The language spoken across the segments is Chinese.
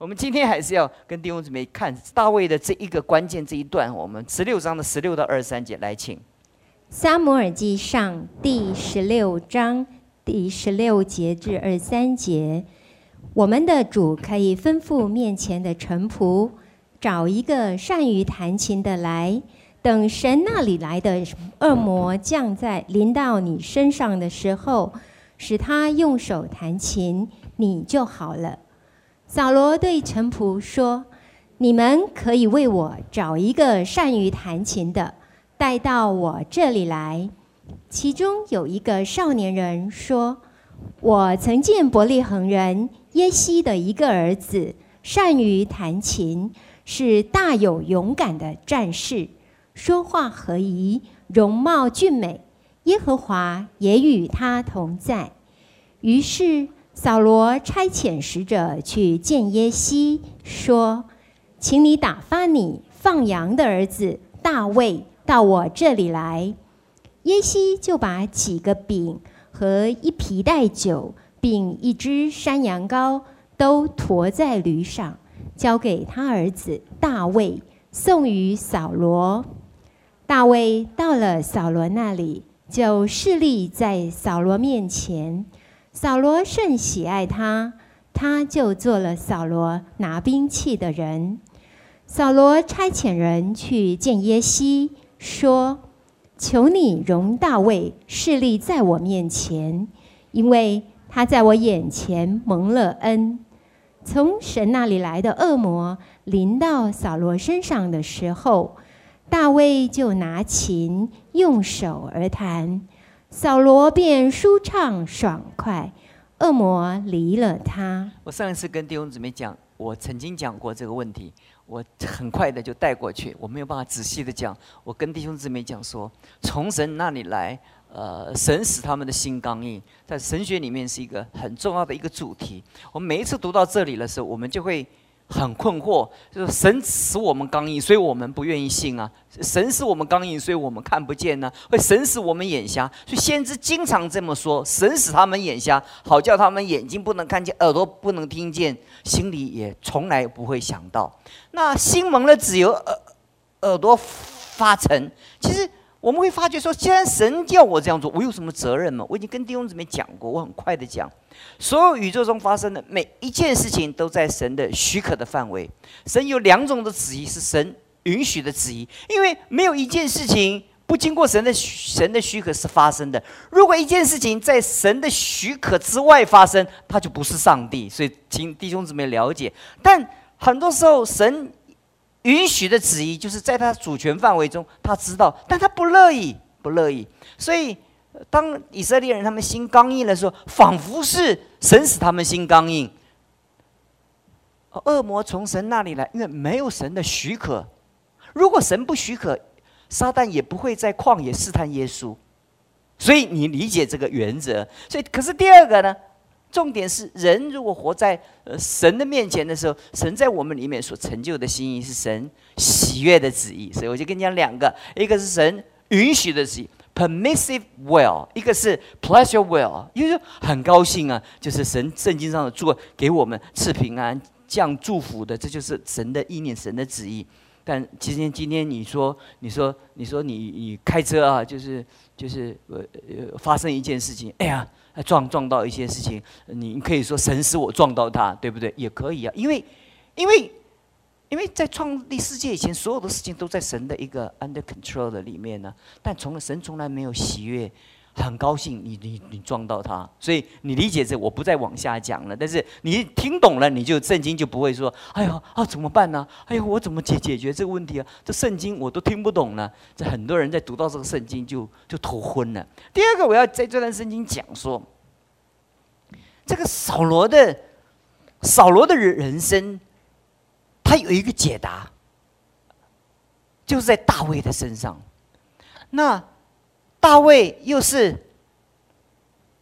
我们今天还是要跟弟兄姊妹看大卫的这一个关键这一段，我们十六章的十六到二十三节来，请。撒母耳记上第十六章第十六节至二十三节，我们的主可以吩咐面前的臣仆，找一个善于弹琴的来，等神那里来的恶魔降在临到你身上的时候，使他用手弹琴，你就好了。扫罗对臣仆说：“你们可以为我找一个善于弹琴的，带到我这里来。”其中有一个少年人说：“我曾见伯利恒人耶西的一个儿子，善于弹琴，是大有勇敢的战士，说话和宜，容貌俊美。耶和华也与他同在。”于是。扫罗差遣使者去见耶西，说：“请你打发你放羊的儿子大卫到我这里来。”耶西就把几个饼和一皮带酒，并一只山羊羔都驮在驴上，交给他儿子大卫，送与扫罗。大卫到了扫罗那里，就侍立在扫罗面前。扫罗甚喜爱他，他就做了扫罗拿兵器的人。扫罗差遣人去见耶西，说：“求你容大卫势力在我面前，因为他在我眼前蒙了恩。从神那里来的恶魔临到扫罗身上的时候，大卫就拿琴用手而弹。”扫罗便舒畅爽快，恶魔离了他。我上一次跟弟兄姊妹讲，我曾经讲过这个问题，我很快的就带过去，我没有办法仔细的讲。我跟弟兄姊妹讲说，从神那里来，呃，神使他们的心刚硬，在神学里面是一个很重要的一个主题。我们每一次读到这里的时候，我们就会。很困惑，就是神使我们刚硬，所以我们不愿意信啊。神使我们刚硬，所以我们看不见呢。会神使我们眼瞎，所以先知经常这么说：神使他们眼瞎，好叫他们眼睛不能看见，耳朵不能听见，心里也从来不会想到。那心蒙了只有耳耳朵发沉。其实。我们会发觉说，既然神叫我这样做，我有什么责任吗？我已经跟弟兄姊妹讲过，我很快的讲，所有宇宙中发生的每一件事情都在神的许可的范围。神有两种的旨意，是神允许的旨意，因为没有一件事情不经过神的神的许可是发生的。如果一件事情在神的许可之外发生，它就不是上帝。所以，请弟兄姊妹了解。但很多时候，神。允许的旨意就是在他主权范围中，他知道，但他不乐意，不乐意。所以，当以色列人他们心刚硬的时候，仿佛是神使他们心刚硬。恶魔从神那里来，因为没有神的许可。如果神不许可，撒旦也不会在旷野试探耶稣。所以，你理解这个原则。所以，可是第二个呢？重点是，人如果活在呃神的面前的时候，神在我们里面所成就的心意是神喜悦的旨意。所以我就跟你讲两个，一个是神允许的旨意 （permissive will），一个是 pleasure will，因为很高兴啊，就是神圣经上的做给我们赐平安、降祝福的，这就是神的意念、神的旨意。但今天今天你说你说你说你你开车啊，就是就是呃呃发生一件事情，哎呀。撞撞到一些事情，你可以说神使我撞到他，对不对？也可以啊，因为，因为，因为在创立世界以前，所有的事情都在神的一个 under control 的里面呢。但从神从来没有喜悦，很高兴你你你撞到他，所以你理解这，我不再往下讲了。但是你听懂了，你就圣经就不会说，哎呀啊怎么办呢？哎呀我怎么解解决这个问题啊？这圣经我都听不懂呢。这很多人在读到这个圣经就就头昏了。第二个，我要在这段圣经讲说。这个扫罗的扫罗的人人生，他有一个解答，就是在大卫的身上。那大卫又是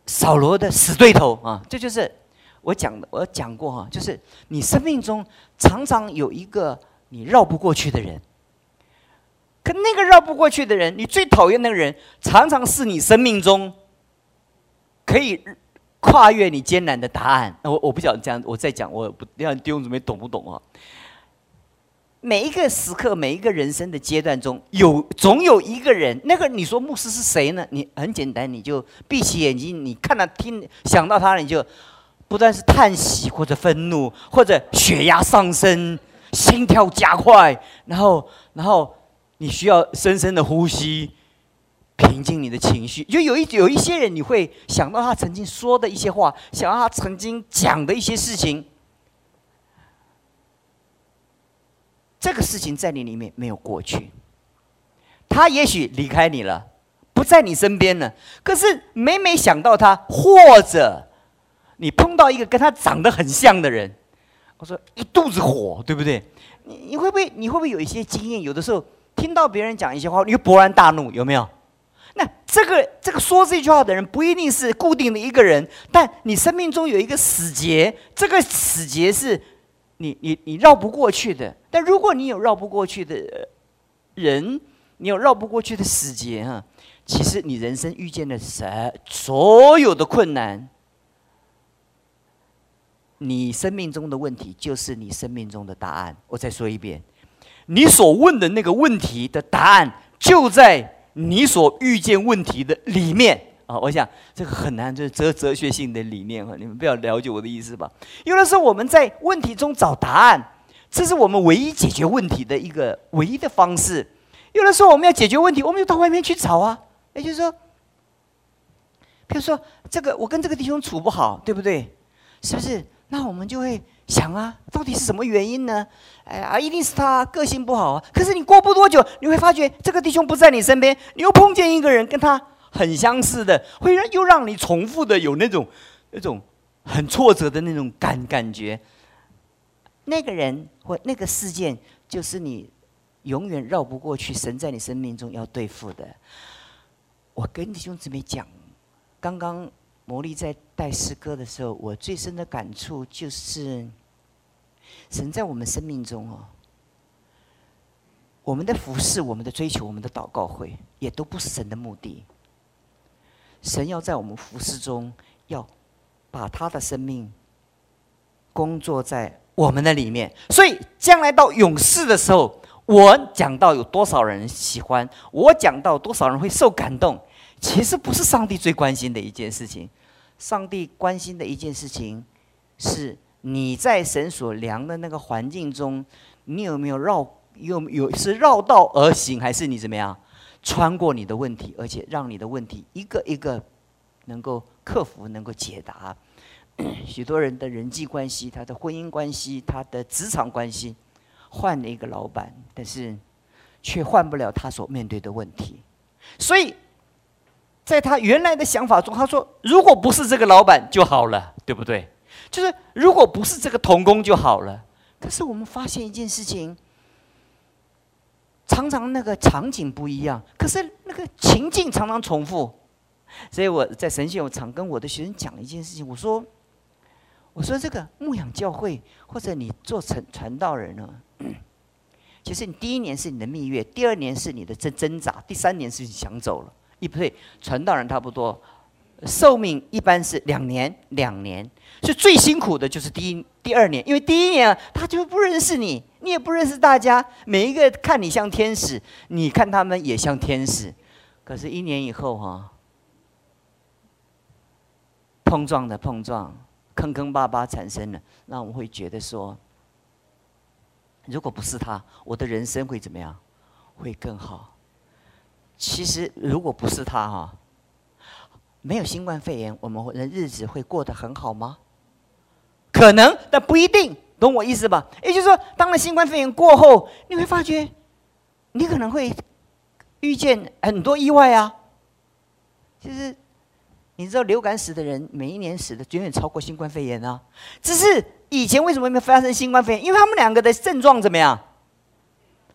扫罗的死对头啊！这就是我讲的，我讲过哈，就是你生命中常常有一个你绕不过去的人，可那个绕不过去的人，你最讨厌那个人，常常是你生命中可以。跨越你艰难的答案。我我不晓得这样，我再讲，我不要弟兄姊妹懂不懂啊？每一个时刻，每一个人生的阶段中，有总有一个人，那个你说牧师是谁呢？你很简单，你就闭起眼睛，你看到、听、想到他，你就不但是叹息，或者愤怒，或者血压上升、心跳加快，然后，然后你需要深深的呼吸，平静你的情绪。就有一有一些人，你会想到他曾经说的一些话，想到他曾经讲的一些事情。这个事情在你里面没有过去，他也许离开你了，不在你身边了。可是每每想到他，或者你碰到一个跟他长得很像的人，我说一肚子火，对不对？你你会不会你会不会有一些经验？有的时候听到别人讲一些话，你就勃然大怒，有没有？那这个这个说这句话的人不一定是固定的一个人，但你生命中有一个死结，这个死结是。你你你绕不过去的，但如果你有绕不过去的人，你有绕不过去的死结啊，其实你人生遇见的什所有的困难，你生命中的问题就是你生命中的答案。我再说一遍，你所问的那个问题的答案就在你所遇见问题的里面。啊，我想这个很难，就是哲哲学性的理念哈，你们不要了解我的意思吧？有的时候我们在问题中找答案，这是我们唯一解决问题的一个唯一的方式。有的时候我们要解决问题，我们就到外面去找啊。也就是说，比如说这个我跟这个弟兄处不好，对不对？是不是？那我们就会想啊，到底是什么原因呢？哎呀，一定是他个性不好啊。可是你过不多久，你会发觉这个弟兄不在你身边，你又碰见一个人跟他。很相似的，会让又让你重复的有那种那种很挫折的那种感感觉。那个人或那个事件，就是你永远绕不过去。神在你生命中要对付的。我跟弟兄姊妹讲，刚刚魔力在带诗歌的时候，我最深的感触就是，神在我们生命中哦，我们的服侍、我们的追求、我们的祷告会，也都不是神的目的。神要在我们服饰中，要把他的生命工作在我们的里面。所以将来到勇士的时候，我讲到有多少人喜欢，我讲到多少人会受感动，其实不是上帝最关心的一件事情。上帝关心的一件事情，是你在神所量的那个环境中，你有没有绕，有有是绕道而行，还是你怎么样？穿过你的问题，而且让你的问题一个一个能够克服，能够解答。许多人的人际关系，他的婚姻关系，他的职场关系，换了一个老板，但是却换不了他所面对的问题。所以，在他原来的想法中，他说：“如果不是这个老板就好了，对不对？就是如果不是这个童工就好了。”可是我们发现一件事情。常常那个场景不一样，可是那个情境常常重复，所以我在神学我常跟我的学生讲一件事情，我说，我说这个牧养教会或者你做传传道人呢，其实你第一年是你的蜜月，第二年是你的挣挣扎，第三年是你想走了，一不对，传道人差不多。寿命一般是两年，两年，所以最辛苦的就是第一、第二年，因为第一年啊，他就不认识你，你也不认识大家，每一个看你像天使，你看他们也像天使，可是，一年以后哈，碰撞的碰撞，坑坑巴巴产生了，那我们会觉得说，如果不是他，我的人生会怎么样？会更好。其实，如果不是他哈。没有新冠肺炎，我们的日子会过得很好吗？可能，但不一定。懂我意思吧？也就是说，当了新冠肺炎过后，你会发觉，你可能会遇见很多意外啊。其实，你知道流感死的人，每一年死的远远超过新冠肺炎啊。只是以前为什么没发生新冠肺炎？因为他们两个的症状怎么样？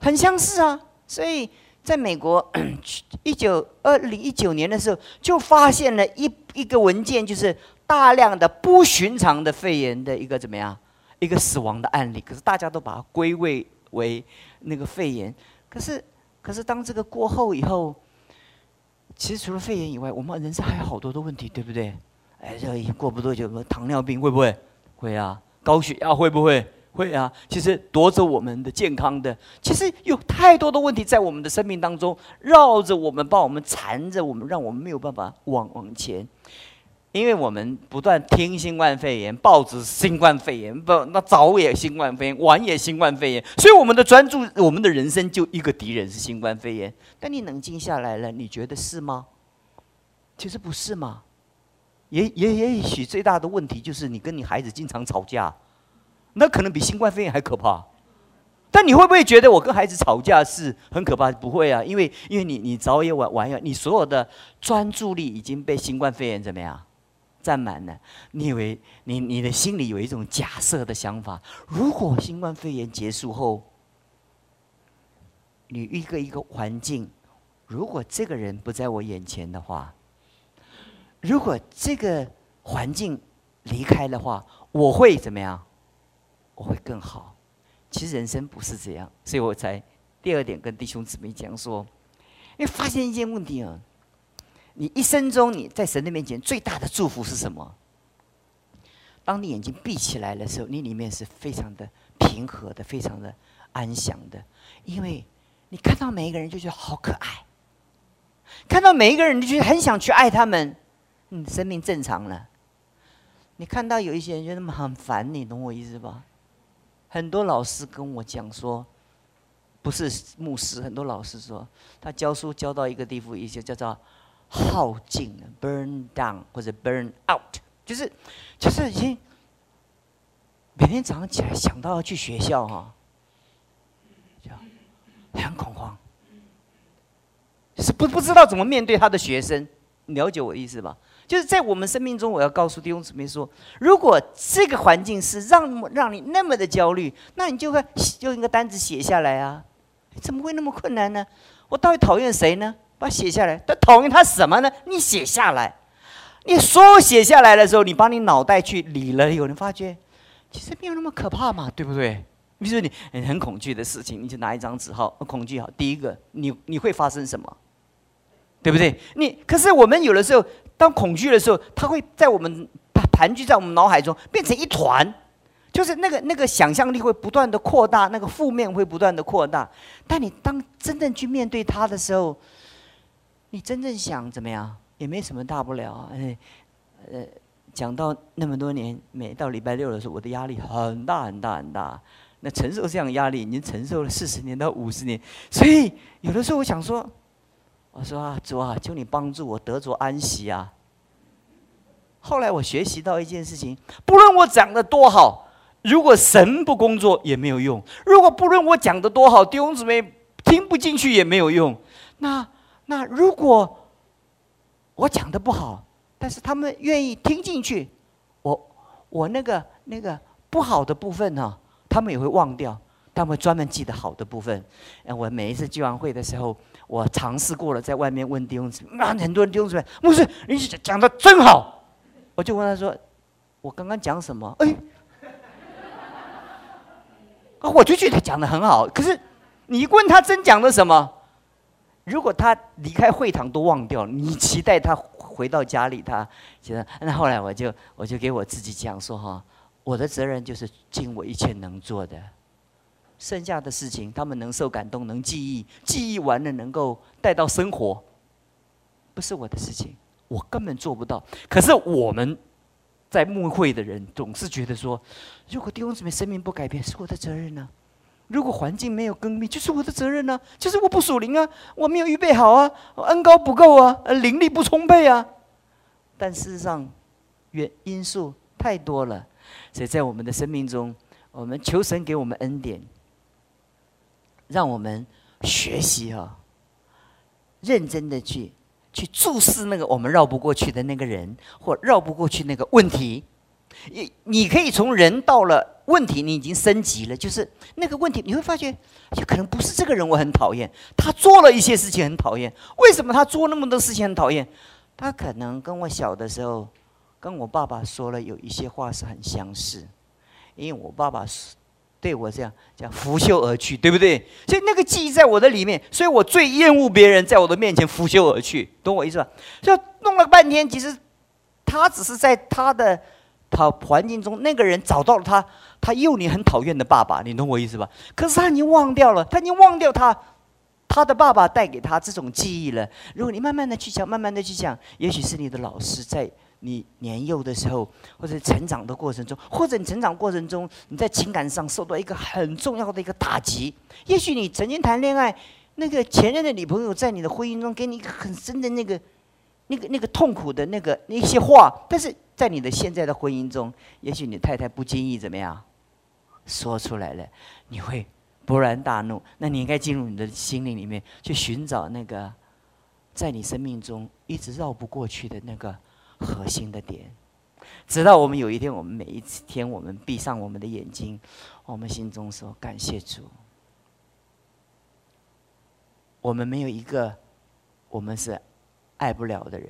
很相似啊，所以。在美国，一九二零一九年的时候，就发现了一一个文件，就是大量的不寻常的肺炎的一个怎么样，一个死亡的案例。可是大家都把它归位为那个肺炎。可是，可是当这个过后以后，其实除了肺炎以外，我们人生还有好多的问题，对不对？哎，这过不多久，糖尿病会不会？会啊，高血压会不会？会啊。其实夺走我们的健康的，其实有太多的问题在我们的生命当中绕着我们，把我们缠着我们，让我们没有办法往往前。因为我们不断听新冠肺炎，报纸新冠肺炎，不，那早也新冠肺炎，晚也新冠肺炎，所以我们的专注，我们的人生就一个敌人是新冠肺炎。但你冷静下来了，你觉得是吗？其实不是嘛，也也也许最大的问题就是你跟你孩子经常吵架，那可能比新冠肺炎还可怕。但你会不会觉得我跟孩子吵架是很可怕？不会啊，因为因为你你早也晚晚也，你所有的专注力已经被新冠肺炎怎么样？占满了，你以为你你的心里有一种假设的想法：如果新冠肺炎结束后，你一个一个环境，如果这个人不在我眼前的话，如果这个环境离开的话，我会怎么样？我会更好。其实人生不是这样，所以我才第二点跟弟兄姊妹讲说，因为发现一件问题啊。你一生中，你在神的面前最大的祝福是什么？当你眼睛闭起来的时候，你里面是非常的平和的，非常的安详的，因为你看到每一个人就觉得好可爱，看到每一个人你就很想去爱他们，嗯，生命正常了。你看到有一些人觉得很烦，你懂我意思吧？很多老师跟我讲说，不是牧师，很多老师说他教书教到一个地步，一些叫做。耗尽，burn down 或者 burn out，就是就是已经每天早上起来想到要去学校哈，很恐慌，是不不知道怎么面对他的学生，了解我意思吧？就是在我们生命中，我要告诉弟兄姊妹说，如果这个环境是让让你那么的焦虑，那你就会用一个单子写下来啊，怎么会那么困难呢？我到底讨厌谁呢？把写下来，他讨厌他什么呢？你写下来，你所有写下来的时候，你把你脑袋去理了，有人发觉，其实没有那么可怕嘛，对不对？比如说你很恐惧的事情，你就拿一张纸，好，恐惧好。第一个，你你会发生什么？对不对？你可是我们有的时候，当恐惧的时候，它会在我们盘踞在我们脑海中，变成一团，就是那个那个想象力会不断的扩大，那个负面会不断的扩大。但你当真正去面对它的时候，你真正想怎么样，也没什么大不了。哎，呃，讲到那么多年，每到礼拜六的时候，我的压力很大很大很大。那承受这样的压力，已经承受了四十年到五十年。所以有的时候我想说，我说啊，主啊，求你帮助我得着安息啊。后来我学习到一件事情：不论我讲的多好，如果神不工作也没有用；如果不论我讲的多好，弟兄姊妹听不进去也没有用。那。那如果我讲的不好，但是他们愿意听进去，我我那个那个不好的部分呢，他们也会忘掉，他们会专门记得好的部分。我每一次聚完会的时候，我尝试过了，在外面问弟兄姊妹，很多人弟兄姊妹，牧师，你讲的真好，我就问他说，我刚刚讲什么？哎，我就觉得讲的很好，可是你问他真讲的什么？如果他离开会堂都忘掉，你期待他回到家里，他觉得那后来我就我就给我自己讲说哈，我的责任就是尽我一切能做的，剩下的事情他们能受感动，能记忆，记忆完了能够带到生活，不是我的事情，我根本做不到。可是我们在牧会的人总是觉得说，如果弟兄姊妹生命不改变，是我的责任呢。如果环境没有更变，就是我的责任呢，就是我不属灵啊，我没有预备好啊，恩高不够啊，灵力不充沛啊。但事实上，原因素太多了，所以在我们的生命中，我们求神给我们恩典，让我们学习啊，认真的去去注视那个我们绕不过去的那个人，或绕不过去那个问题。你你可以从人到了问题，你已经升级了。就是那个问题，你会发觉，就可能不是这个人我很讨厌，他做了一些事情很讨厌。为什么他做那么多事情很讨厌？他可能跟我小的时候，跟我爸爸说了有一些话是很相似，因为我爸爸是对我这样讲拂袖而去，对不对？所以那个记忆在我的里面，所以我最厌恶别人在我的面前拂袖而去，懂我意思吧？就弄了半天，其实。他只是在他的他环境中，那个人找到了他，他幼年很讨厌的爸爸，你懂我意思吧？可是他已经忘掉了，他已经忘掉他他的爸爸带给他这种记忆了。如果你慢慢的去讲，慢慢的去讲，也许是你的老师在你年幼的时候，或者成长的过程中，或者你成长过程中你在情感上受到一个很重要的一个打击。也许你曾经谈恋爱，那个前任的女朋友在你的婚姻中给你一个很深的那个。那个那个痛苦的那个那些话，但是在你的现在的婚姻中，也许你太太不经意怎么样说出来了，你会勃然大怒。那你应该进入你的心灵里面去寻找那个在你生命中一直绕不过去的那个核心的点，直到我们有一天，我们每一天我们闭上我们的眼睛，我们心中说感谢主，我们没有一个，我们是。爱不了的人，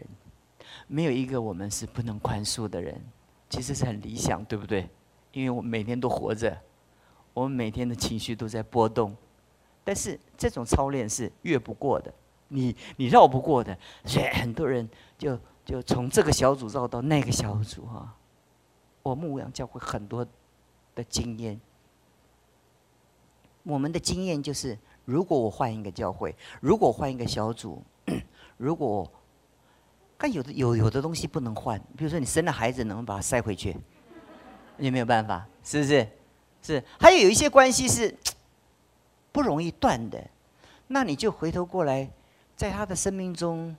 没有一个我们是不能宽恕的人，其实是很理想，对不对？因为我们每天都活着，我们每天的情绪都在波动，但是这种操练是越不过的，你你绕不过的，所以很多人就就从这个小组绕到那个小组哈。我们牧养教会很多的经验，我们的经验就是，如果我换一个教会，如果换一个小组。如果，但有的有有的东西不能换，比如说你生了孩子，能不能把它塞回去？也没有办法，是不是？是。还有有一些关系是不容易断的，那你就回头过来，在他的生命中，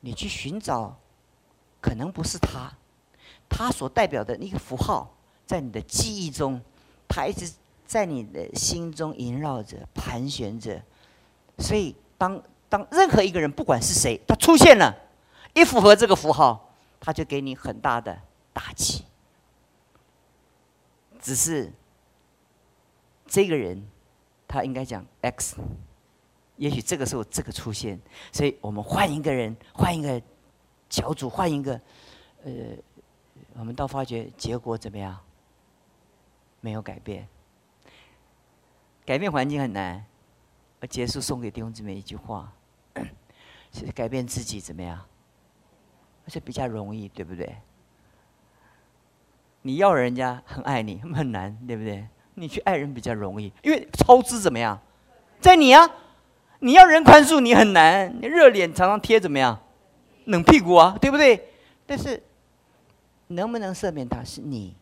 你去寻找，可能不是他，他所代表的那个符号，在你的记忆中，他一直在你的心中萦绕着、盘旋着，所以当。当任何一个人，不管是谁，他出现了，一符合这个符号，他就给你很大的打击。只是这个人，他应该讲 X，也许这个时候这个出现，所以我们换一个人，换一个小组，换一个，呃，我们倒发觉结果怎么样？没有改变，改变环境很难。而结束送给弟兄姊妹一句话。其实改变自己怎么样？而且比较容易，对不对？你要人家很爱你，很难，对不对？你去爱人比较容易，因为超支怎么样？在你啊！你要人宽恕你很难，你热脸常常贴怎么样？冷屁股啊，对不对？但是能不能赦免他是你，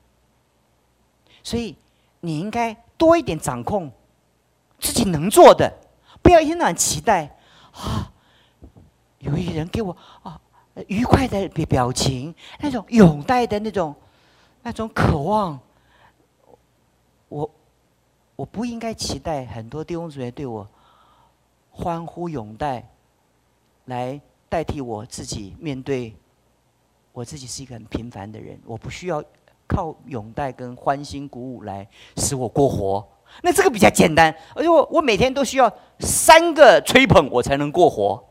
所以你应该多一点掌控自己能做的，不要一天到晚期待啊。有一人给我啊愉快的表表情，那种拥戴的那种那种渴望，我我不应该期待很多弟兄姊妹对我欢呼拥戴，来代替我自己面对我自己是一个很平凡的人，我不需要靠拥戴跟欢欣鼓舞来使我过活，那这个比较简单，而且我我每天都需要三个吹捧我才能过活。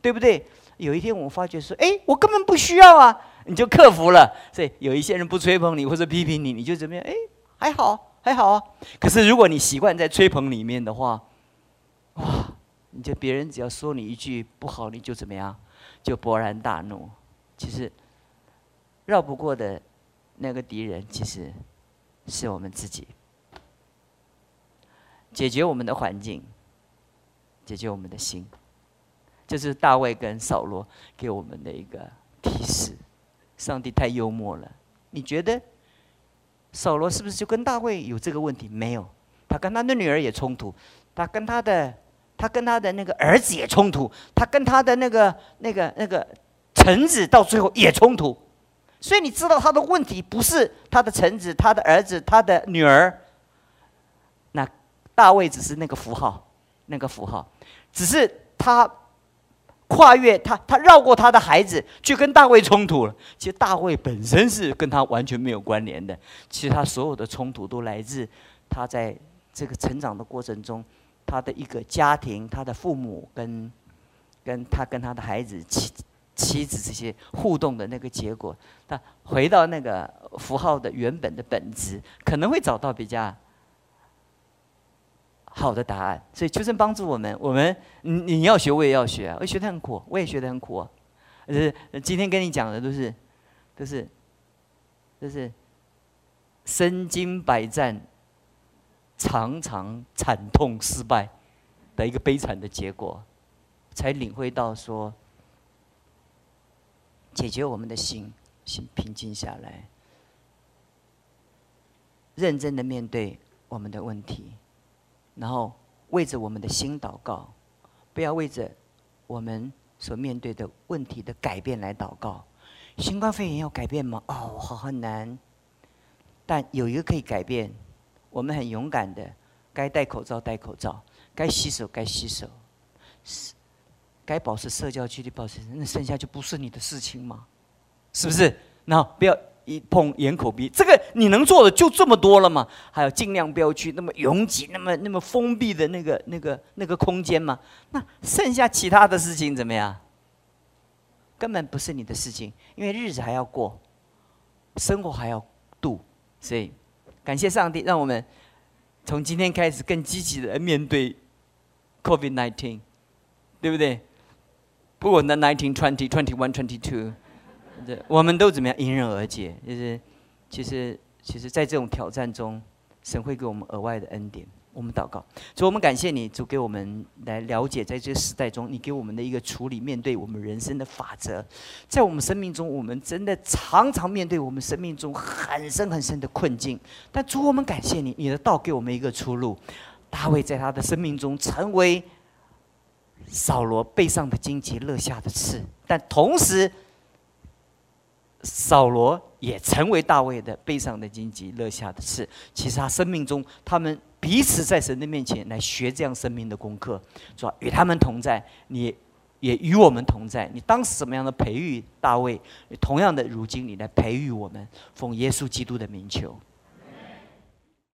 对不对？有一天我发觉说，哎，我根本不需要啊，你就克服了。所以有一些人不吹捧你或者批评你，你就怎么样？哎，还好，还好啊。可是如果你习惯在吹捧里面的话，你就别人只要说你一句不好，你就怎么样？就勃然大怒。其实绕不过的那个敌人，其实是我们自己。解决我们的环境，解决我们的心。这是大卫跟扫罗给我们的一个提示。上帝太幽默了，你觉得扫罗是不是就跟大卫有这个问题？没有，他跟他的女儿也冲突，他跟他的他跟他的那个儿子也冲突，他跟他的那个那个那个臣子到最后也冲突。所以你知道他的问题不是他的臣子、他的儿子、他的女儿。那大卫只是那个符号，那个符号，只是他。跨越他，他绕过他的孩子，去跟大卫冲突了。其实大卫本身是跟他完全没有关联的。其实他所有的冲突都来自他在这个成长的过程中，他的一个家庭，他的父母跟跟他跟他的孩子妻妻子这些互动的那个结果。他回到那个符号的原本的本质，可能会找到比较。好的答案，所以求神帮助我们。我们你你要学，我也要学啊！我学得很苦，我也学得很苦啊。呃，今天跟你讲的都是都是，都是身经百战，常常惨痛失败的一个悲惨的结果，才领会到说，解决我们的心，心平静下来，认真的面对我们的问题，然后为着我们的心祷告，不要为着我们所面对的问题的改变来祷告。新冠肺炎要改变吗？哦，好很难。但有一个可以改变，我们很勇敢的，该戴口罩戴口罩，该洗手该洗手，是该保持社交距离保持，那剩下就不是你的事情吗？是不是？那不要一碰眼口鼻，这个你能做的就这么多了吗？还有尽量不要去那么拥挤、那么那么封闭的那个那个那个空间嘛。那剩下其他的事情怎么样？根本不是你的事情，因为日子还要过，生活还要度，所以感谢上帝，让我们从今天开始更积极的面对 COVID-19，对不对？不管在 nineteen、twenty、twenty one、twenty two，我们都怎么样迎刃而解？就是其实，其实，在这种挑战中，神会给我们额外的恩典。我们祷告，主，我们感谢你，主给我们来了解，在这个时代中，你给我们的一个处理面对我们人生的法则。在我们生命中，我们真的常常面对我们生命中很深很深的困境。但主，我们感谢你，你的道给我们一个出路。大卫在他的生命中成为扫罗背上的荆棘，勒下的刺，但同时，扫罗也成为大卫的背上的荆棘，勒下的刺。其实他生命中，他们。彼此在神的面前来学这样生命的功课，说？与他们同在，你也与我们同在。你当时怎么样的培育大卫，同样的，如今你来培育我们，奉耶稣基督的名求。